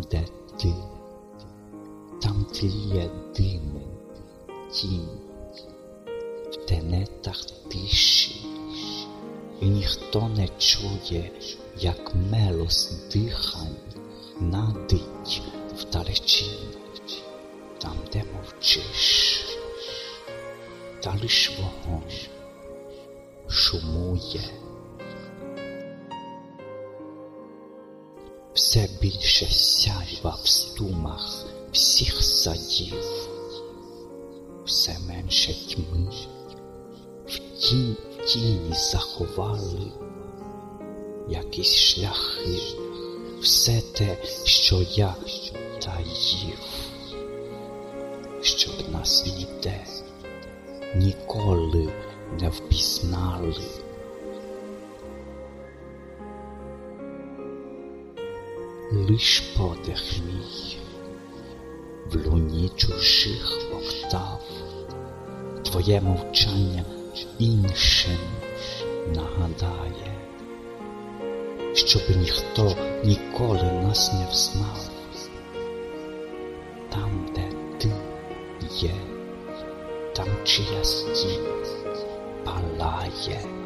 де ти, там тліє тінь, в тенетах тиші, і ніхто не чує, як мелос дихань надить вдалечінь, там, де мовчиш, та вогонь шумує. Все більше сяйва в стумах всіх садів, все менше тьми, в тінь тіні заховали якісь шляхи, все те, що я таїв, щоб нас ніде ніколи не впізнали. Лиш подих мій в луні чужих октав, Твоє мовчання іншим нагадає, щоб ніхто ніколи нас не взнав, там, де ти є, там чиясь тінь палає.